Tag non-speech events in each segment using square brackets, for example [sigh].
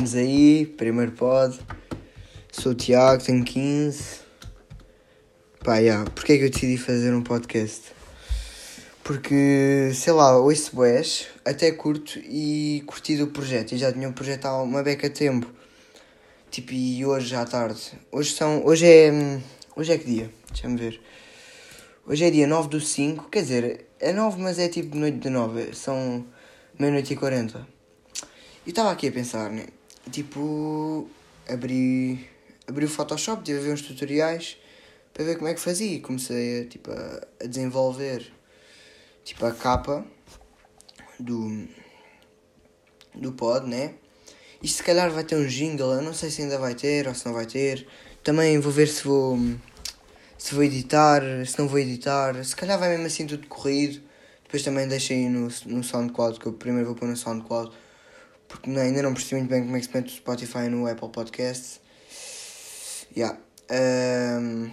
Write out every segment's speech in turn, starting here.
Estamos aí, primeiro pod. Sou o Tiago, tenho 15. Pá, yeah. Porquê é que eu decidi fazer um podcast? Porque, sei lá, ouço boés, até curto e curti do projeto. E já tinha um projeto há uma beca de tempo. Tipo, e hoje à tarde. Hoje são. Hoje é. Hoje é que dia? Deixa-me ver. Hoje é dia 9 do 5. Quer dizer, é 9, mas é tipo noite de 9. São meia-noite e 40. E estava aqui a pensar, né? Tipo, abri, abri o Photoshop, tive a ver uns tutoriais para ver como é que fazia. E comecei a, tipo, a, a desenvolver tipo, a capa do, do pod, né? Isto se calhar vai ter um jingle, eu não sei se ainda vai ter ou se não vai ter. Também vou ver se vou se vou editar, se não vou editar. Se calhar vai mesmo assim tudo corrido. Depois também deixei no, no SoundCloud, que eu primeiro vou pôr no SoundCloud porque ainda não percebi muito bem como é que se mete o Spotify no Apple Podcasts. Yeah. Um,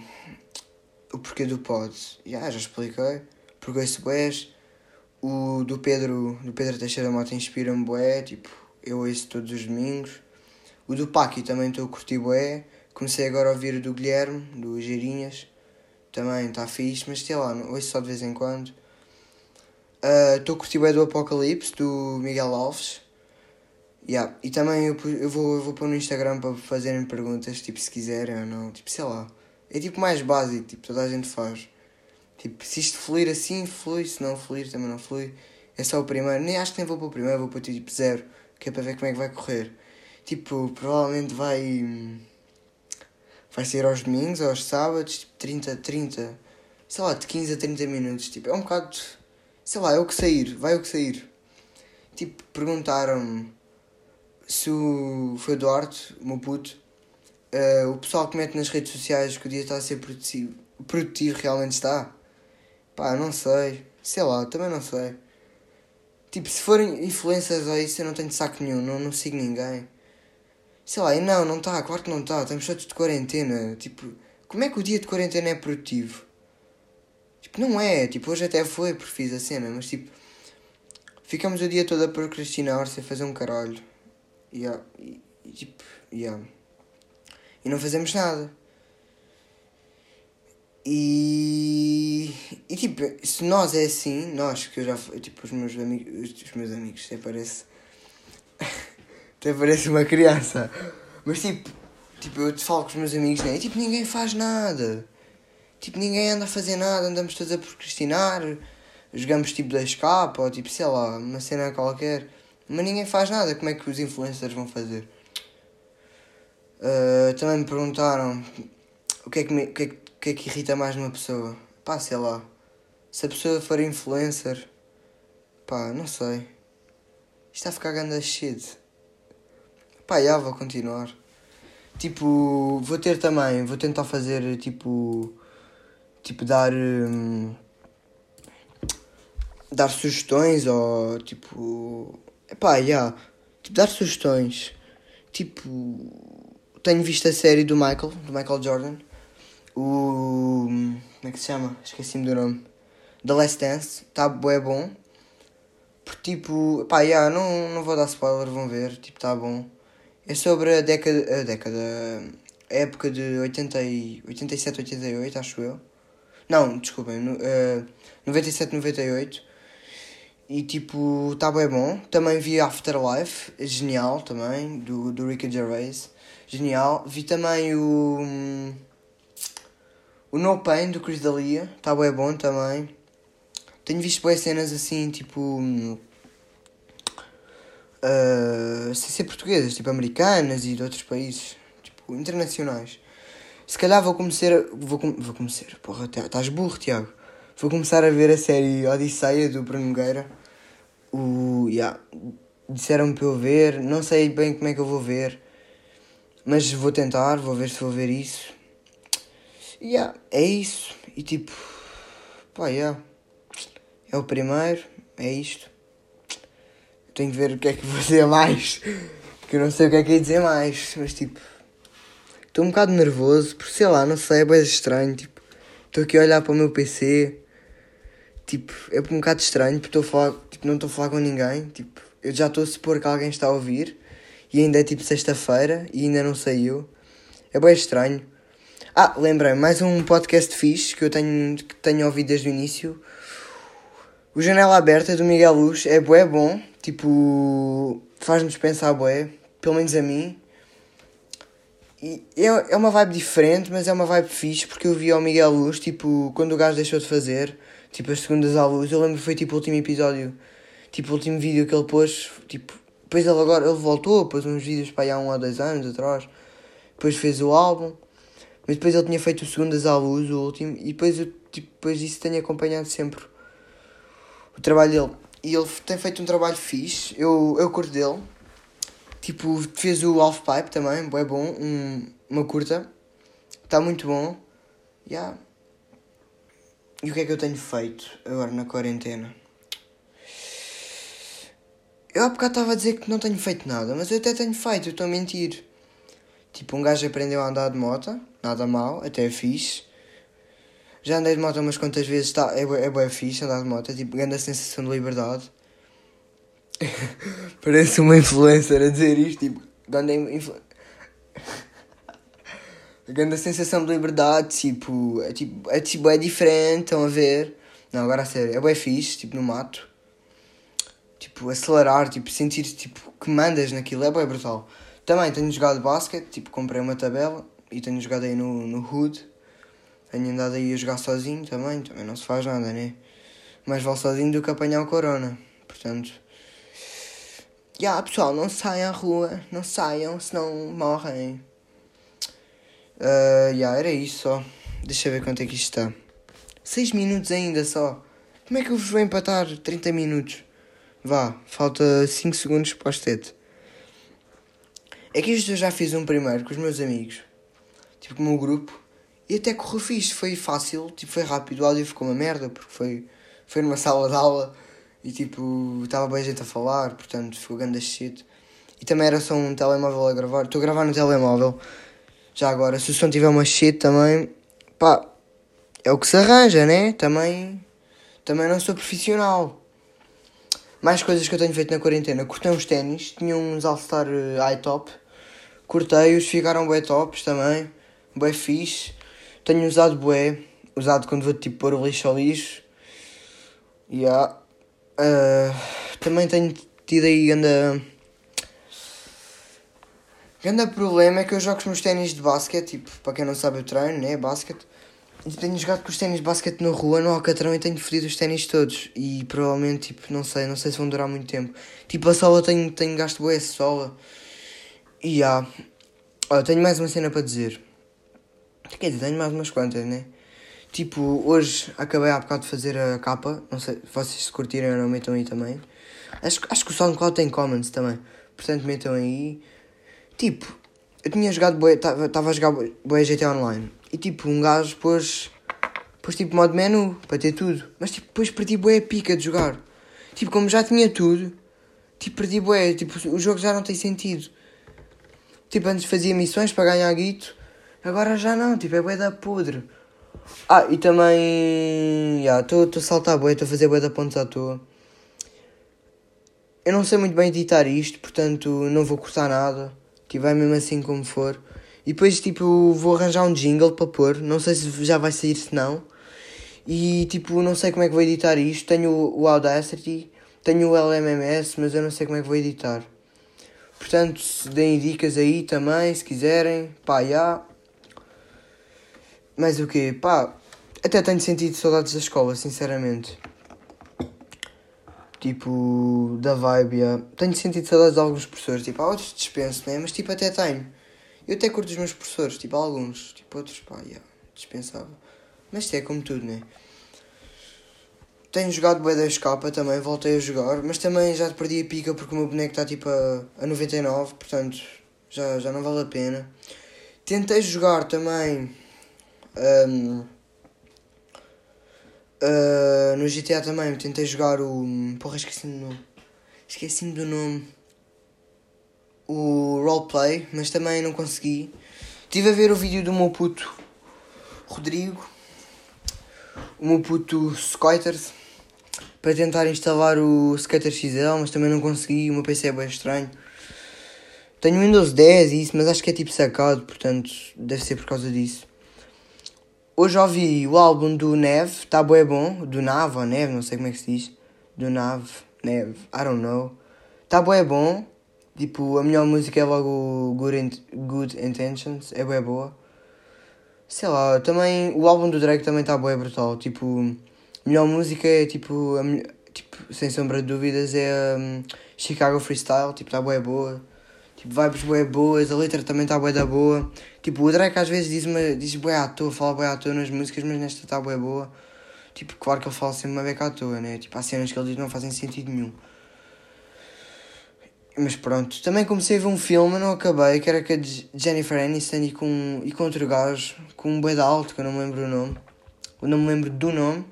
o porquê do pod. Yeah, já expliquei. Porque esse boés. O do Pedro, do Pedro Teixeira Mota inspira-me boé, tipo, eu ouço todos os domingos. O do Paqui também estou a curtir boé. Comecei agora a ouvir o do Guilherme, do Geirinhas. Também está fixe, mas sei lá, ouço só de vez em quando. Estou uh, a curtir boé do Apocalipse, do Miguel Alves. Yeah. E também eu, eu, vou, eu vou pôr no Instagram para fazerem perguntas, tipo, se quiserem ou não. Tipo, sei lá. É tipo mais básico, tipo, toda a gente faz. Tipo, se isto fluir assim, flui. Se não fluir, também não flui. É só o primeiro. Nem acho que nem vou para o primeiro, vou para o tipo zero. Que é para ver como é que vai correr. Tipo, provavelmente vai. Vai ser aos domingos, aos sábados, tipo, 30, 30. Sei lá, de 15 a 30 minutos. Tipo, é um bocado. Sei lá, é o que sair, vai o que sair. Tipo, perguntaram-me se o, foi o Duarte, o meu puto, uh, o pessoal que mete nas redes sociais que o dia está a ser produtivo, produtivo realmente está? Pá, não sei. Sei lá, também não sei. Tipo, se forem influências ou isso, eu não tenho saco nenhum, não, não sigo ninguém. Sei lá, e não, não está, claro que não está, estamos todos de quarentena. Tipo, como é que o dia de quarentena é produtivo? Tipo, não é, tipo, hoje até foi porque fiz a cena, mas tipo, ficamos o dia todo a procrastinar sem fazer um caralho. Yeah, e, tipo, yeah. E não fazemos nada. E, e tipo, se nós é assim, nós que eu já tipo os meus amigos, os meus amigos, até parece [laughs] até parece uma criança. Mas tipo, tipo, eu te falo com os meus amigos, né? E tipo, ninguém faz nada. Tipo, ninguém anda a fazer nada, andamos todos a procrastinar, jogamos tipo 2K ou tipo, sei lá, uma cena qualquer. Mas ninguém faz nada. Como é que os influencers vão fazer? Uh, também me perguntaram o que, é que me, o, que é o que é que irrita mais numa pessoa. Pá, sei lá. Se a pessoa for influencer, pá, não sei. Isto está a ficar ganda shit. Pá, já vou continuar. Tipo, vou ter também, vou tentar fazer tipo. Tipo, dar. Hum, dar sugestões ou tipo Epá, já. Yeah. Tipo, dar sugestões. Tipo, tenho visto a série do Michael, do Michael Jordan. O. Como é que se chama? Esqueci-me do nome. The Last Dance. Está bué bom. Porque, tipo, pá, yeah, não, não vou dar spoiler, vão ver. Tipo, está bom. É sobre a década. A década. A época de 80 e, 87, 88, acho eu. Não, desculpem. No, uh, 97, 98 e tipo, tá bem bom. Também vi Afterlife, genial também, do, do Ricky Gervais. Genial. Vi também o. O No Pain do Chris D'Elia, tá bem bom também. Tenho visto boas cenas assim, tipo. Uh, sem ser portuguesas, tipo americanas e de outros países, tipo internacionais. Se calhar vou começar. Vou, vou começar. Porra, estás burro, Tiago. Vou começar a ver a série Odisseia do Bruno Nogueira o, yeah, disseram-me para eu ver, não sei bem como é que eu vou ver, mas vou tentar, vou ver se vou ver isso. Yeah, é isso. E tipo, pá, yeah. é o primeiro, é isto. Tenho que ver o que é que vou dizer mais, porque eu não sei o que é que ia dizer mais, mas tipo, estou um bocado nervoso, porque sei lá, não sei, é bem estranho, tipo, estou aqui a olhar para o meu PC tipo, é um bocado estranho porque a falar, tipo, não estou a falar com ninguém, tipo, eu já estou a supor que alguém está a ouvir e ainda é tipo sexta-feira e ainda não saiu. É bem estranho. Ah, lembrei, mais um podcast fixe que eu tenho, que tenho ouvido desde o início. O Janela Aberta do Miguel Luz é bué bom, tipo, faz-nos pensar bué, pelo menos a mim. E é, é uma vibe diferente, mas é uma vibe fixe, porque eu vi ao Miguel Luz, tipo, quando o gajo deixou de fazer, tipo, as segundas luz, eu lembro foi tipo o último episódio, tipo, o último vídeo que ele pôs, tipo, depois ele agora, ele voltou, pôs uns vídeos para aí há um ou dois anos atrás, depois fez o álbum, mas depois ele tinha feito o segundas luz, o último, e depois eu, tipo, depois disso tenho acompanhado sempre o trabalho dele. E ele tem feito um trabalho fixe, eu, eu curto dele. Tipo, fez o Half Pipe também, é bom, um, uma curta. Está muito bom. Yeah. E o que é que eu tenho feito agora na quarentena? Eu há bocado estava a dizer que não tenho feito nada, mas eu até tenho feito, eu estou a mentir. Tipo, um gajo aprendeu a andar de moto, nada mal, até é fixe. Já andei de moto umas quantas vezes, tá, é, é bem fixe andar de moto, é tipo, grande a sensação de liberdade. [laughs] Parece uma influencer a dizer isto, tipo, grande, influ... grande a sensação de liberdade, tipo, é tipo, é tipo, é diferente, estão a ver? Não, agora a sério, é bem fixe, tipo, no mato. Tipo, acelerar, tipo, sentir, tipo, que mandas naquilo, é bem brutal. Também tenho jogado basquete, tipo, comprei uma tabela e tenho jogado aí no, no Hood tenho andado aí a jogar sozinho também, também não se faz nada, né? Mais vale sozinho do que apanhar o corona. Portanto. Já, yeah, pessoal, não saiam à rua, não saiam, senão morrem. Uh, yeah, era isso só. Deixa eu ver quanto é que isto está. 6 minutos ainda só. Como é que eu vos vou empatar 30 minutos? Vá, falta 5 segundos para os 7. É que isto eu já fiz um primeiro com os meus amigos. Tipo, com o meu grupo. E até correu fixe, foi fácil, tipo, foi rápido. O áudio ficou uma merda, porque foi, foi numa [laughs] sala de aula e tipo, estava bem gente a falar, portanto ficou grande shit. E também era só um telemóvel a gravar. Estou a gravar no telemóvel. Já agora, se o som tiver uma shit também, pá, é o que se arranja, né? Também, também não sou profissional. Mais coisas que eu tenho feito na quarentena. Cortei uns ténis, tinha uns All-Star uh, high top. Cortei-os, ficaram bem tops também. Bem fixe. Tenho usado bué, usado quando vou tipo pôr o lixo ao lixo. Yeah. Uh, também tenho tido aí anda grande problema é que eu jogo com os ténis de basquete, tipo, para quem não sabe eu treino, né, basquete. Tenho jogado com os ténis de basquete na rua, no Alcatrão, e tenho fodido os ténis todos. E provavelmente, tipo, não sei, não sei se vão durar muito tempo. Tipo, a sola tenho, tenho gasto boa essa sola. E há. Yeah. tenho mais uma cena para dizer. Quer dizer, tenho mais umas quantas, né? Tipo, hoje acabei há bocado de fazer a capa. Não sei se vocês se curtirem ou não, metam aí também. Acho, acho que o SoundCloud tem comments também. Portanto, metam aí. Tipo, eu tinha jogado. Estava a jogar Boé GTA Online. E tipo, um gajo pôs. Pôs tipo modo menu para ter tudo. Mas tipo, depois perdi Boé pica de jogar. Tipo, como já tinha tudo. Tipo, perdi Boé. Tipo, o jogo já não tem sentido. Tipo, antes fazia missões para ganhar guito. Agora já não, tipo, é bué da podre. Ah, e também. Estou yeah, a saltar bué, estou a fazer bué da pontos à toa. Eu não sei muito bem editar isto, portanto não vou cortar nada. Tipo, vai mesmo assim como for. E depois, tipo, vou arranjar um jingle para pôr. Não sei se já vai sair, se não. E, tipo, não sei como é que vou editar isto. Tenho o Audacity, tenho o LMMS, mas eu não sei como é que vou editar. Portanto, se deem dicas aí também, se quiserem. Pá, já. Mas o quê? Pá, até tenho sentido saudades da escola, sinceramente. Tipo, da vibe. Tenho sentido saudades de alguns professores, tipo, há outros dispenso, né? Mas tipo, até tenho. Eu até curto os meus professores, tipo, alguns. Tipo, outros, pá, yeah, dispensava. Mas isto é como tudo, né? Tenho jogado bué da escapa também, voltei a jogar, mas também já perdi a pica porque o meu boneco está tipo a, a 99, portanto já, já não vale a pena. Tentei jogar também um, uh, no GTA também tentei jogar o. Porra, esqueci-me do nome. Esqueci-me do nome. O roleplay, mas também não consegui. Estive a ver o vídeo do meu puto Rodrigo, o meu puto Skaters, para tentar instalar o Skater XL, mas também não consegui. O meu PC é bem estranho. Tenho Windows 10 e isso, mas acho que é tipo sacado, portanto deve ser por causa disso. Hoje ouvi o álbum do Neve, tá bué bom, do Nave ou Neve, não sei como é que se diz. Do Nave, Neve, I don't know. Tá bué bom, tipo, a melhor música é logo Good, In Good Intentions, é bué boa. Sei lá, também, o álbum do Drake também tá bué brutal, tipo, a melhor música é tipo, a, tipo sem sombra de dúvidas é um, Chicago Freestyle, tipo, tá bué boa. Tipo, vibes bué boas, a letra também está bué da boa. Tipo, o Drake às vezes diz-me, diz bué à toa, fala bué à toa nas músicas, mas nesta está bué boa. Tipo, claro que ele fala sempre uma beca à toa, né? Tipo, há cenas que ele diz não fazem sentido nenhum. Mas pronto, também comecei a ver um filme, não acabei, que era com a Jennifer Aniston e com, e com outro gajo, com um bué de alto, que eu não me lembro o nome. Eu não me lembro do nome.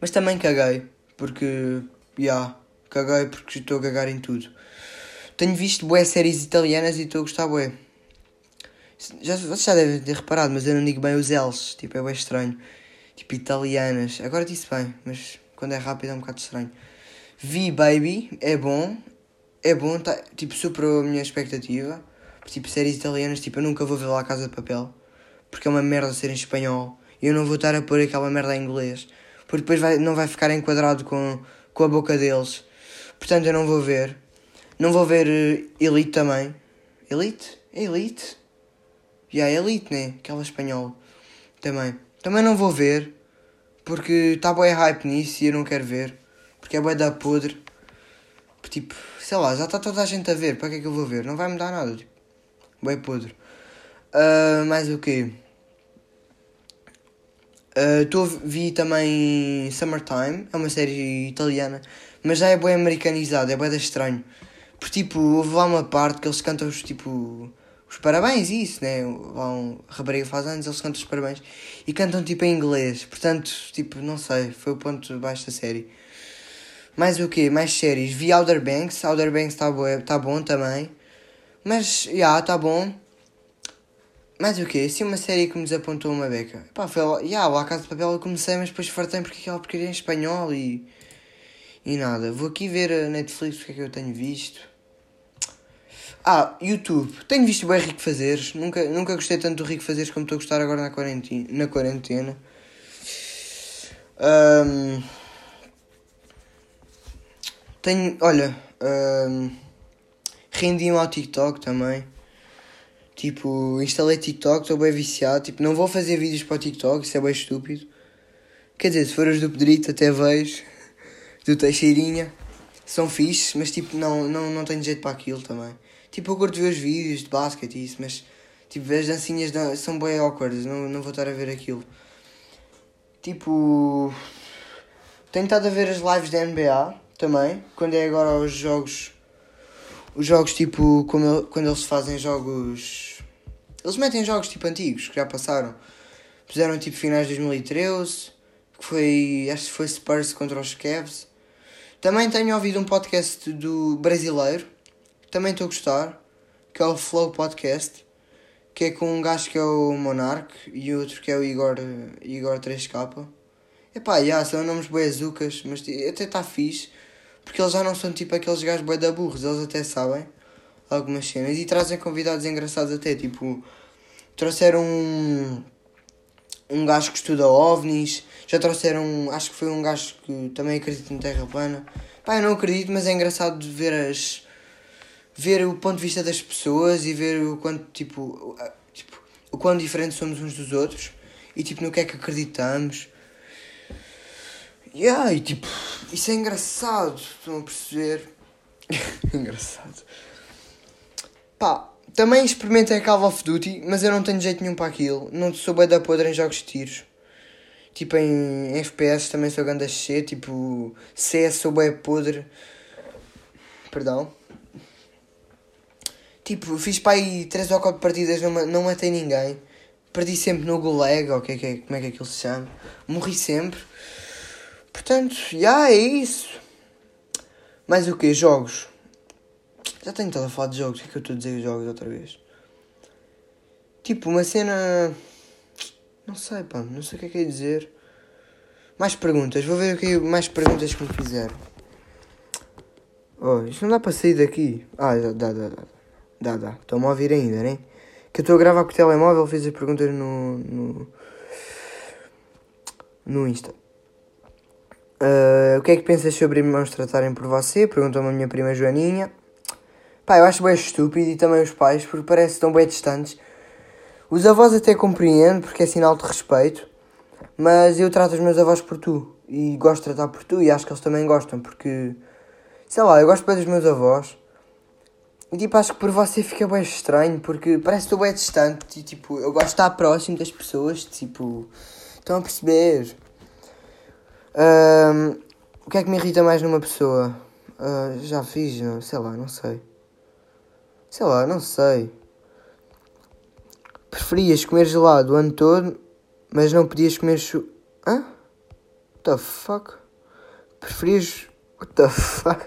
Mas também caguei, porque, já, yeah, caguei porque estou a cagar em tudo. Tenho visto bué séries italianas e estou a gostar bué. Já, vocês já devem ter reparado, mas eu não digo bem os L's, tipo, é bem estranho. Tipo, italianas. Agora disse bem, mas quando é rápido é um bocado estranho. Vi Baby, é bom. É bom, tá, tipo, superou a minha expectativa. Tipo, séries italianas, tipo, eu nunca vou ver lá a Casa de Papel. Porque é uma merda ser em espanhol. E eu não vou estar a pôr aquela merda em inglês. Porque depois vai, não vai ficar enquadrado com, com a boca deles. Portanto, eu não vou ver. Não vou ver uh, Elite também. Elite? Elite? Já, yeah, Elite, né? Aquela espanhola. Também. Também não vou ver. Porque está boa hype nisso e eu não quero ver. Porque é boa da podre. Tipo, sei lá, já está toda a gente a ver. Para que é que eu vou ver? Não vai me dar nada. Tipo, boa podre. Uh, mais o quê? Uh, vi também Summertime. É uma série italiana. Mas já é boa americanizada. É boa estranho. Porque, tipo, houve lá uma parte que eles cantam tipo, os parabéns isso, né? Um rapariga faz anos, eles cantam os parabéns. E cantam, tipo, em inglês. Portanto, tipo, não sei, foi o ponto baixo da série. Mais o quê? Mais séries. Vi Outer Banks. Outer Banks está tá bom também. Mas, já, yeah, está bom. Mais o quê? Assim uma série que me desapontou uma beca. Pá, foi lá, yeah, lá a Casa de Papel eu comecei, mas depois fartei porque aquela porcaria em espanhol e... E nada. Vou aqui ver a Netflix, o que é que eu tenho visto. Ah, YouTube. Tenho visto bem Rico Fazeres. Nunca, nunca gostei tanto do Rico Fazeres como estou a gostar agora na quarentena. Na quarentena. Um, tenho, olha, um, rendi-me ao TikTok também. Tipo, instalei TikTok, estou bem viciado. Tipo, não vou fazer vídeos para o TikTok, isso é bem estúpido. Quer dizer, se for os do Pedrito, até vejo. Do Teixeirinha. São fixes, mas tipo, não, não, não tenho jeito para aquilo também. Tipo, eu curto ver os vídeos de basquete e isso, mas tipo, as dancinhas são bem awkward, não, não vou estar a ver aquilo. Tipo, tenho estado a ver as lives da NBA também, quando é agora os jogos. Os jogos tipo, como, quando eles fazem jogos. Eles metem jogos tipo antigos, que já passaram. Fizeram tipo finais de 2013, que foi. Acho que foi Spurs contra os Cavs. Também tenho ouvido um podcast do brasileiro também estou a gostar, que é o Flow Podcast, que é com um gajo que é o Monarch e outro que é o Igor, Igor 3K. Epá, já, são nomes boi azucas, mas até está fixe, porque eles já não são tipo aqueles gajos boi da burros, eles até sabem algumas cenas e trazem convidados engraçados até, tipo, trouxeram um, um gajo que estuda ovnis, já trouxeram, acho que foi um gajo que também acredita em terra plana. Pá, eu não acredito, mas é engraçado ver as ver o ponto de vista das pessoas e ver o quanto, tipo, tipo o quão diferentes somos uns dos outros e, tipo, no que é que acreditamos. Yeah, e, tipo, isso é engraçado, estão a perceber? [laughs] engraçado. Pá, também experimentei Call of Duty, mas eu não tenho jeito nenhum para aquilo. Não sou bem da podre em jogos de tiros. Tipo, em FPS também sou grande a tipo, CS sou bem podre. Perdão. Tipo, fiz para aí 3 ou 4 partidas, não, não matei ninguém. Perdi sempre no Gulag, ou que é, que é, como é que aquilo se chama. Morri sempre. Portanto, já yeah, é isso. Mais o que? Jogos. Já tenho estado a falar de jogos. O que é que eu estou a dizer jogos outra vez? Tipo, uma cena. Não sei, pá. Não sei o que é que é dizer. Mais perguntas. Vou ver o que mais perguntas que me fizeram. Oh, isto não dá para sair daqui. Ah, dá, dá, dá. Dá, dá. Estão-me a ouvir ainda, né? Que eu estou a gravar com o telemóvel, fiz as perguntas no. no, no Insta. Uh, o que é que pensas sobre irmãos tratarem por você? Perguntou-me a minha prima Joaninha. Pá, eu acho bem estúpido e também os pais, porque parece estão bem distantes. Os avós até compreendo, porque é sinal de respeito, mas eu trato os meus avós por tu e gosto de tratar por tu e acho que eles também gostam, porque sei lá, eu gosto bem dos meus avós tipo, acho que por você fica bem estranho, porque parece que estou bem distante e tipo, eu gosto de estar próximo das pessoas, tipo, estão a perceber. Um, o que é que me irrita mais numa pessoa? Uh, já fiz, não, sei lá, não sei. Sei lá, não sei. Preferias comer gelado o ano todo, mas não podias comer chu... Hã? What the fuck? Preferias... What the [laughs] fuck?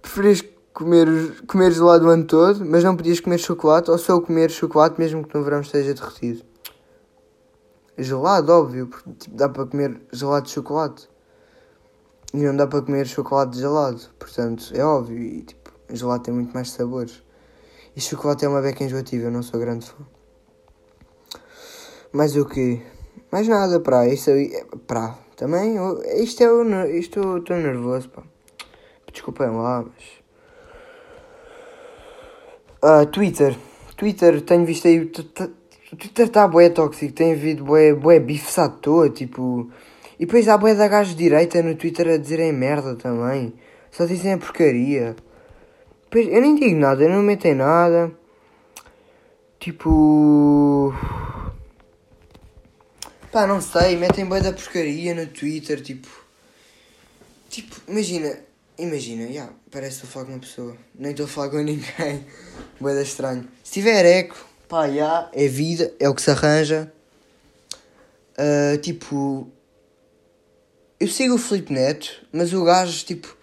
Preferias comer, comer gelado o ano todo, mas não podias comer chocolate, ou só comer chocolate mesmo que no verão esteja derretido? Gelado, óbvio, porque tipo, dá para comer gelado de chocolate. E não dá para comer chocolate gelado, portanto, é óbvio. E tipo, gelado tem muito mais sabores. E chocolate é uma beca enjoativa, eu não sou grande fã. Mais o que? Mais nada, pá. Isso aí. Pá, também. Isto é. Isto estou nervoso, pá. Desculpem lá, mas. Uh, Twitter. Twitter, tenho visto aí. O Twitter está bué tóxico, tem havido bué, bué bifes à toa, tipo. E depois há bué da gajo direita no Twitter a dizerem merda também. Só dizem a porcaria. Depois, eu nem digo nada, eu não meto em nada. Tipo. Pá, não sei, metem bué da porcaria no Twitter, tipo. Tipo, imagina, Imagina, yeah, parece que estou a falar com uma pessoa. Nem estou a falar com [laughs] ninguém. Boeda estranho. Se tiver eco, pá, yeah, é vida, é o que se arranja. Uh, tipo, eu sigo o Felipe Neto, mas o gajo, tipo,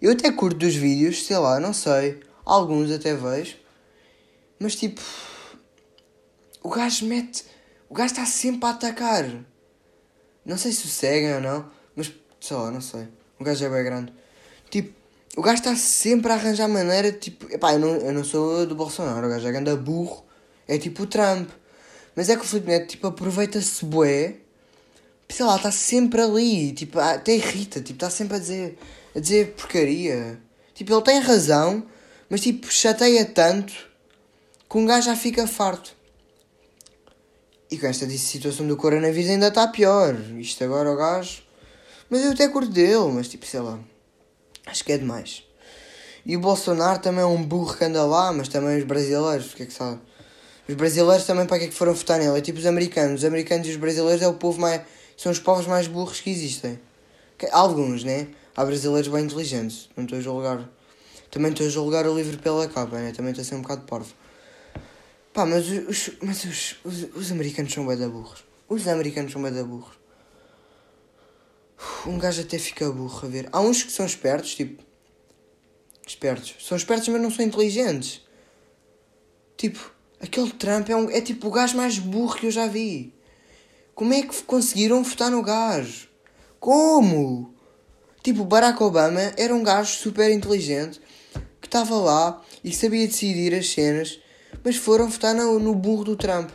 eu até curto dos vídeos, sei lá, não sei. Alguns até vejo. Mas tipo, o gajo mete. O gajo está sempre a atacar. Não sei se o seguem ou não, mas sei lá, não sei. O gajo é bem grande. Tipo, o gajo está sempre a arranjar maneira, tipo, epá, eu não, eu não sou do Bolsonaro, o gajo é grande burro, é tipo o Trump. Mas é que o Felipe Neto, tipo, aproveita-se bué, sei lá, está sempre ali, tipo, até irrita, tipo, está sempre a dizer, a dizer porcaria. Tipo, ele tem razão, mas tipo, chateia tanto que um gajo já fica farto. E com esta situação do coronavírus ainda está pior. Isto agora o gajo. Mas eu até curto dele, mas tipo, sei lá. Acho que é demais. E o Bolsonaro também é um burro que anda lá, mas também os brasileiros, o que é que sabe? Os brasileiros também para que é que foram votar nele? É tipo os americanos. Os americanos e os brasileiros é o povo mais. são os povos mais burros que existem. Alguns, né? Há brasileiros bem inteligentes. Não estou a julgar. Também estou a julgar o livro pela capa, né? Também estou a ser um bocado parvo. Pá, mas os, mas os, os, os americanos são bem da burros. Os americanos são bem da burros. Um gajo até fica burro a ver. Há uns que são espertos, tipo. Espertos. São espertos, mas não são inteligentes. Tipo, aquele Trump é, um, é tipo o gajo mais burro que eu já vi. Como é que conseguiram votar no gajo? Como? Tipo, Barack Obama era um gajo super inteligente que estava lá e sabia decidir as cenas, mas foram votar no, no burro do Trump.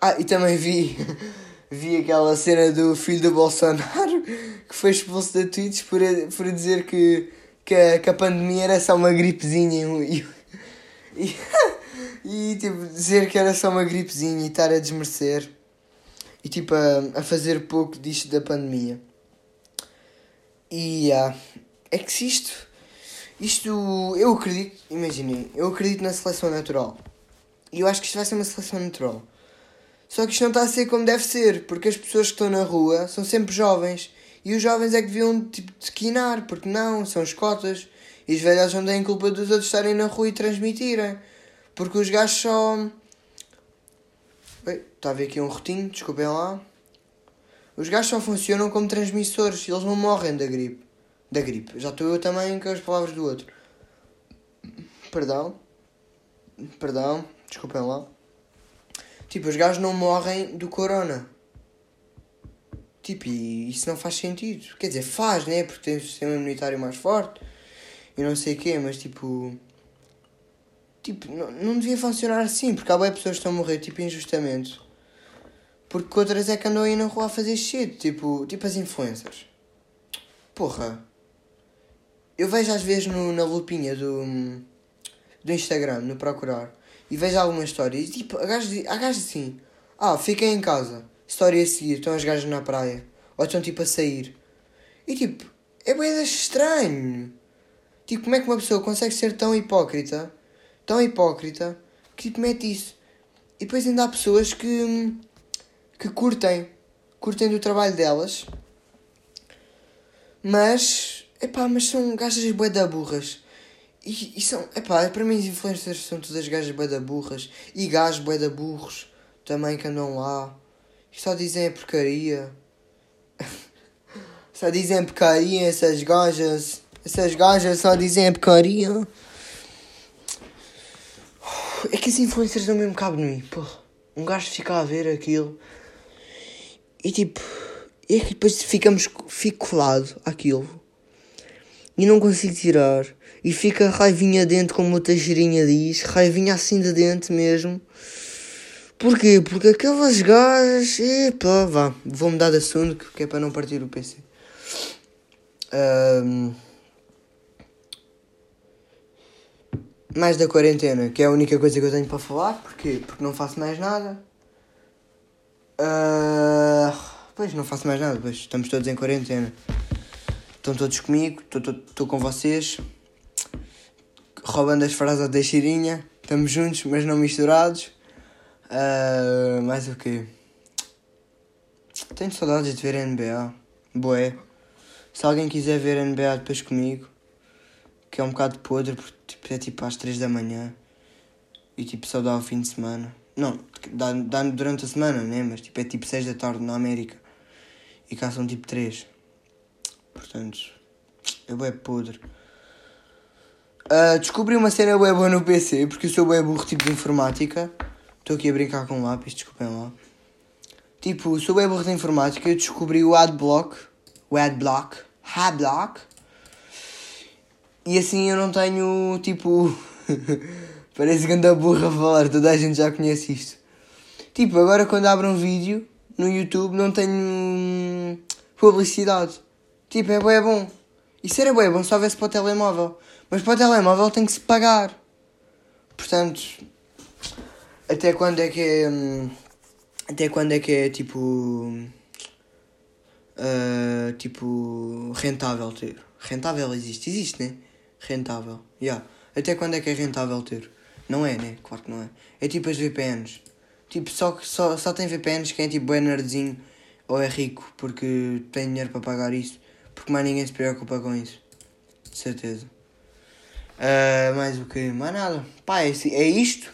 Ah, e também vi [laughs] vi aquela cena do filho do Bolsonaro [laughs] que foi expulso da Twitch por, por dizer que, que, a, que a pandemia era só uma gripezinha e, [laughs] e, e, tipo dizer que era só uma gripezinha e estar a desmerecer e tipo a, a fazer pouco disto da pandemia. E yeah, é que se isto, isto eu acredito, imaginem, eu acredito na seleção natural. E eu acho que isto vai ser uma seleção natural. Só que isto não está a ser como deve ser, porque as pessoas que estão na rua são sempre jovens. E os jovens é que deviam tipo, quinar, porque não, são os cotas. E os velhos não têm culpa dos outros estarem na rua e transmitirem. Porque os gajos só. Está a ver aqui um rotinho, desculpem lá. Os gajos só funcionam como transmissores, eles não morrem da gripe. Da gripe. Já estou eu também com as palavras do outro. Perdão. Perdão, desculpem lá. Tipo, os gajos não morrem do corona. Tipo, e isso não faz sentido. Quer dizer, faz, né? Porque tem um sistema imunitário mais forte e não sei o quê, mas tipo. Tipo, não, não devia funcionar assim, porque há bem pessoas que estão a morrer, tipo, injustamente. Porque outras é que andam aí na rua a fazer shit, tipo, tipo as influencers. Porra. Eu vejo às vezes no, na lupinha do, do Instagram, no procurar, e vejo algumas histórias, e tipo, há gajos, assim, ah, fiquem em casa, história a seguir, estão as gajas na praia, ou estão tipo a sair. E tipo, é bem estranho. Tipo, como é que uma pessoa consegue ser tão hipócrita, tão hipócrita, que tipo mete isso? E depois ainda há pessoas que, que curtem, curtem do trabalho delas, mas, epá, mas são gajas bué burras. E, e são, epá, para mim as influencers são todas gajas bué da burras. E gajos bué da burros também que andam lá. E só dizem porcaria. [laughs] só dizem porcaria essas gajas. Essas gajas só dizem porcaria. É que as influencers não mesmo cabo no mim, porra. Um gajo fica a ver aquilo e tipo, é que depois ficamos, fico colado àquilo e não consigo tirar. E fica raivinha dentro, como o Teixeirinha diz, raivinha assim de dentro mesmo. Porquê? Porque aquelas gajas. Epa, vá, vou mudar de assunto que é para não partir o PC. Um, mais da quarentena, que é a única coisa que eu tenho para falar. Porquê? Porque não faço mais nada. Uh, pois, não faço mais nada, pois estamos todos em quarentena. Estão todos comigo, estou com vocês. Roubando as frases da Xirinha. Estamos juntos, mas não misturados. Uh, mais o quê? Tenho saudades de ver NBA. Boé. Se alguém quiser ver NBA depois comigo, que é um bocado podre, porque tipo, é tipo às 3 da manhã e tipo só dá o fim de semana. Não, dá, dá durante a semana, né? Mas tipo é tipo 6 da tarde na América e cá são tipo 3. Portanto, é bué podre. Uh, descobri uma cena bué boa no PC, porque eu sou bué burro tipo de informática. Estou aqui a brincar com lápis, desculpem lá. Tipo, sou bué burro de informática, eu descobri o Adblock. O Adblock. Adblock. E assim eu não tenho, tipo... [laughs] Parece que anda burra a falar, toda a gente já conhece isto. Tipo, agora quando abro um vídeo no YouTube não tenho hum, publicidade. Tipo, é bem bom. Isso era bem bom se houvesse para o telemóvel. Mas para o telemóvel tem que se pagar. Portanto, até quando é que é. Hum, até quando é que é tipo. Uh, tipo. rentável ter? Rentável existe, existe, né? Rentável, já. Yeah. Até quando é que é rentável ter? Não é, né? Claro que não é. É tipo as VPNs. Tipo, só, só, só tem VPNs quem é tipo bem nerdzinho ou é rico porque tem dinheiro para pagar isso. Porque mais ninguém se preocupa com isso. De certeza. Uh, mais o que? Mais nada. Pá, é, é isto.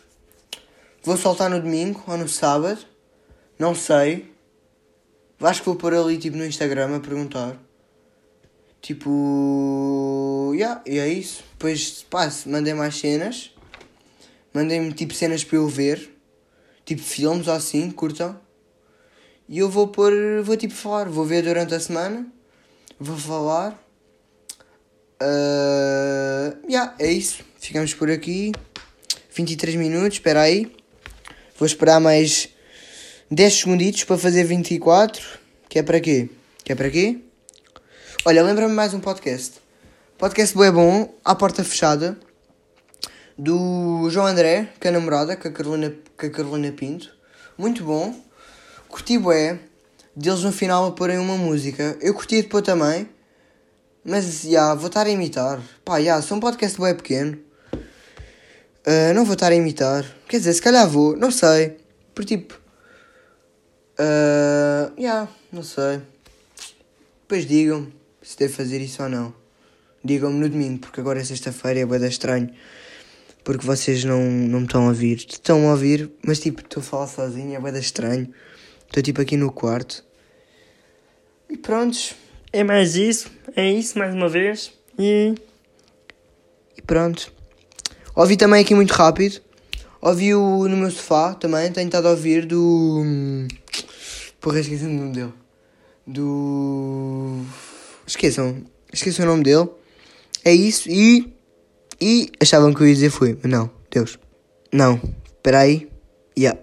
Vou soltar no domingo ou no sábado. Não sei. Acho que vou pôr ali tipo no Instagram a perguntar. Tipo. Yeah, e é isso. Depois, pá, mandei mais cenas. Mandei-me tipo cenas para eu ver. Tipo filmes ou assim, curtam. E eu vou pôr. Vou tipo falar. Vou ver durante a semana vou falar. Uh, yeah, é isso. Ficamos por aqui. 23 minutos, espera aí. Vou esperar mais 10 segunditos para fazer 24. Que é para quê? Que é para quê? Olha, lembra-me mais um podcast. Podcast é bom, à porta fechada. Do João André, com a namorada, com a Carolina, com a Carolina Pinto. Muito bom. Curti bué deles no final a porem uma música. Eu curti de pôr também, mas já, yeah, vou estar a imitar. Pá, já, yeah, sou um podcast bem pequeno. Uh, não vou estar a imitar. Quer dizer, se calhar vou, não sei. Por tipo. Uh, yeah, não sei. Depois digam se devo fazer isso ou não. Digam-me no domingo, porque agora é sexta-feira e é bem estranho. Porque vocês não, não me estão a ouvir. Estão a ouvir, mas tipo, estou a falar sozinho, é bem estranho. Estou tipo aqui no quarto. E prontos. É mais isso. É isso mais uma vez. E. E pronto. Ouvi também aqui muito rápido. Ouvi o no meu sofá também. Tenho estado a ouvir do. Porra, esqueci o nome dele. Do. Esqueçam. Esqueçam o nome dele. É isso. E. E achavam que eu ia dizer fui. Mas não. Deus. Não, espera aí. Yeah.